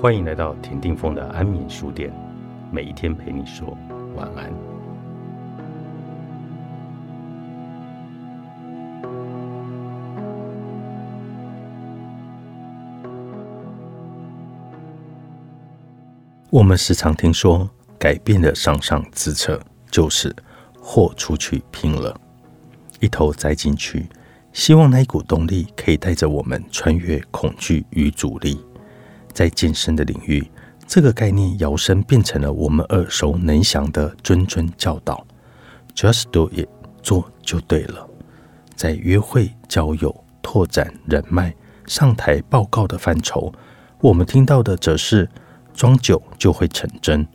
欢迎来到田定峰的安眠书店，每一天陪你说晚安。我们时常听说，改变的上上之策就是豁出去拼了，一头栽进去，希望那一股动力可以带着我们穿越恐惧与阻力。在健身的领域，这个概念摇身变成了我们耳熟能详的谆谆教导：“Just do it，做就对了。”在约会、交友、拓展人脉、上台报告的范畴，我们听到的则是“装久就会成真”。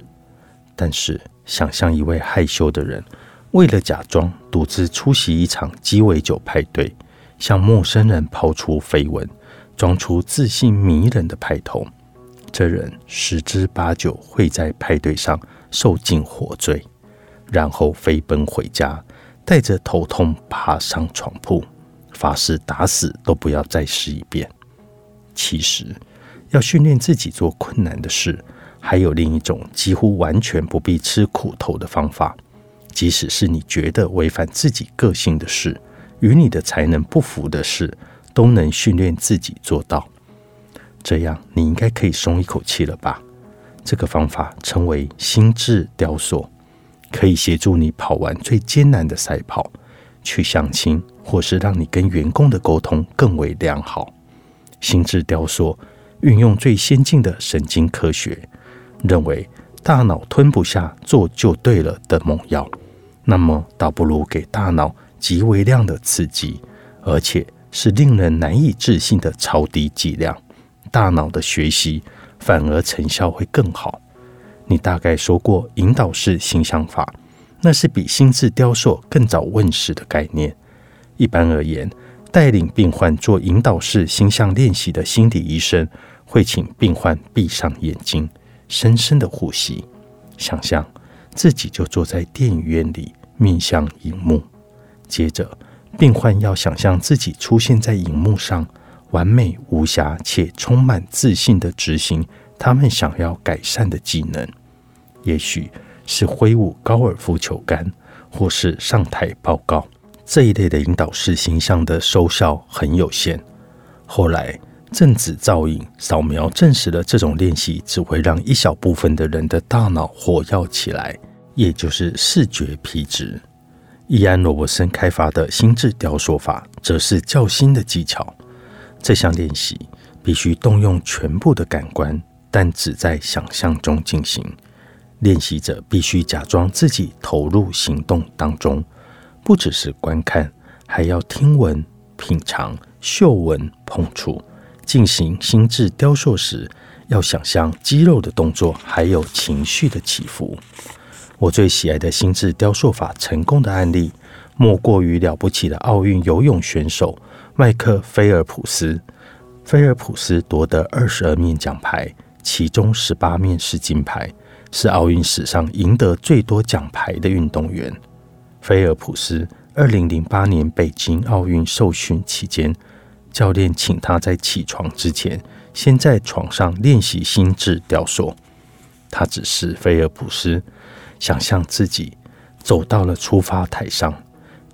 但是，想象一位害羞的人，为了假装独自出席一场鸡尾酒派对，向陌生人抛出绯闻。装出自信迷人的派头，这人十之八九会在派对上受尽火罪，然后飞奔回家，带着头痛爬上床铺，发誓打死都不要再试一遍。其实，要训练自己做困难的事，还有另一种几乎完全不必吃苦头的方法。即使是你觉得违反自己个性的事，与你的才能不符的事。都能训练自己做到，这样你应该可以松一口气了吧？这个方法称为心智雕塑，可以协助你跑完最艰难的赛跑，去相亲，或是让你跟员工的沟通更为良好。心智雕塑运用最先进的神经科学，认为大脑吞不下做就对了的猛药，那么倒不如给大脑极为量的刺激，而且。是令人难以置信的超低剂量，大脑的学习反而成效会更好。你大概说过引导式形象法，那是比心智雕塑更早问世的概念。一般而言，带领病患做引导式心象练习的心理医生会请病患闭上眼睛，深深的呼吸，想象自己就坐在电影院里，面向荧幕，接着。病患要想象自己出现在荧幕上，完美无瑕且充满自信的执行他们想要改善的技能，也许是挥舞高尔夫球杆，或是上台报告。这一类的引导式形象的收效很有限。后来，正子造影扫描证实了这种练习只会让一小部分的人的大脑活跃起来，也就是视觉皮质。伊安·罗伯森开发的心智雕塑法则是较新的技巧。这项练习必须动用全部的感官，但只在想象中进行。练习者必须假装自己投入行动当中，不只是观看，还要听闻、品尝、嗅闻、碰触。进行心智雕塑时，要想象肌肉的动作，还有情绪的起伏。我最喜爱的心智雕塑法成功的案例，莫过于了不起的奥运游泳选手麦克菲尔普斯。菲尔普斯夺得二十二面奖牌，其中十八面是金牌，是奥运史上赢得最多奖牌的运动员。菲尔普斯二零零八年北京奥运受训期间，教练请他在起床之前，先在床上练习心智雕塑。他只是菲尔普斯。想象自己走到了出发台上，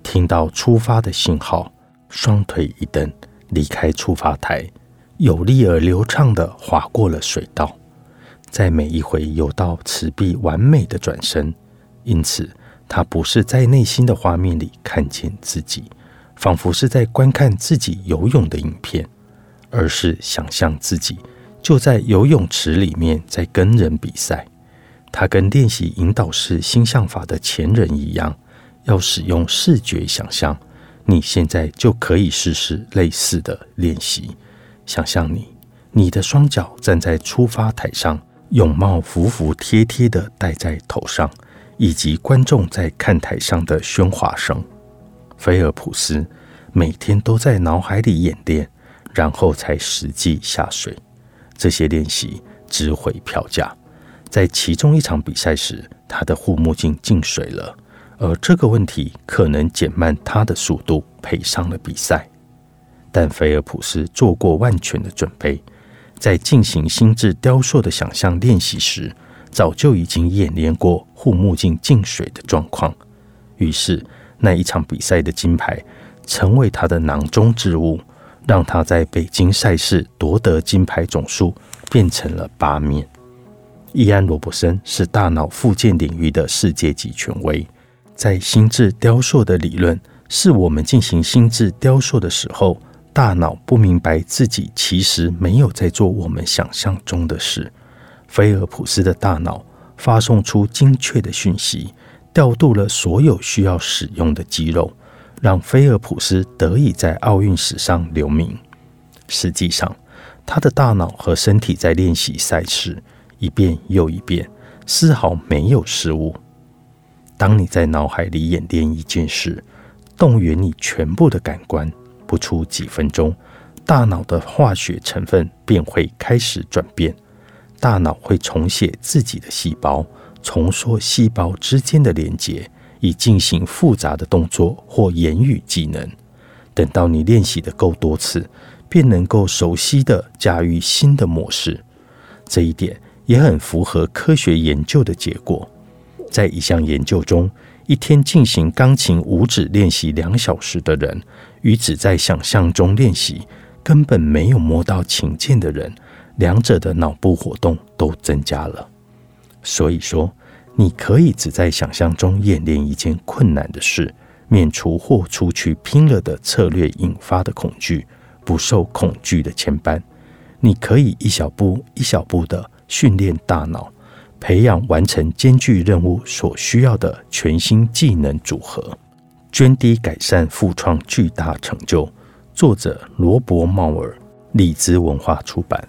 听到出发的信号，双腿一蹬，离开出发台，有力而流畅的划过了水道，在每一回游到池壁，完美的转身。因此，他不是在内心的画面里看见自己，仿佛是在观看自己游泳的影片，而是想象自己就在游泳池里面，在跟人比赛。他跟练习引导式心象法的前人一样，要使用视觉想象。你现在就可以试试类似的练习。想象你，你的双脚站在出发台上，泳帽服服帖帖的戴在头上，以及观众在看台上的喧哗声。菲尔普斯每天都在脑海里演练，然后才实际下水。这些练习值回票价。在其中一场比赛时，他的护目镜进水了，而这个问题可能减慢他的速度，赔上了比赛。但菲尔普斯做过万全的准备，在进行心智雕塑的想象练习时，早就已经演练过护目镜进水的状况。于是，那一场比赛的金牌成为他的囊中之物，让他在北京赛事夺得金牌总数变成了八面。伊安·罗伯森是大脑复健领域的世界级权威，在心智雕塑的理论是我们进行心智雕塑的时候，大脑不明白自己其实没有在做我们想象中的事。菲尔普斯的大脑发送出精确的讯息，调度了所有需要使用的肌肉，让菲尔普斯得以在奥运史上留名。实际上，他的大脑和身体在练习赛事。一遍又一遍，丝毫没有失误。当你在脑海里演练一件事，动员你全部的感官，不出几分钟，大脑的化学成分便会开始转变。大脑会重写自己的细胞，重塑细胞之间的连接，以进行复杂的动作或言语技能。等到你练习的够多次，便能够熟悉的驾驭新的模式。这一点。也很符合科学研究的结果。在一项研究中，一天进行钢琴五指练习两小时的人，与只在想象中练习、根本没有摸到琴键的人，两者的脑部活动都增加了。所以说，你可以只在想象中演练一件困难的事，免除或出去拼了的策略引发的恐惧，不受恐惧的牵绊。你可以一小步一小步的。训练大脑，培养完成艰巨任务所需要的全新技能组合，涓滴改善复创巨大成就。作者罗伯·茂尔，李兹文化出版。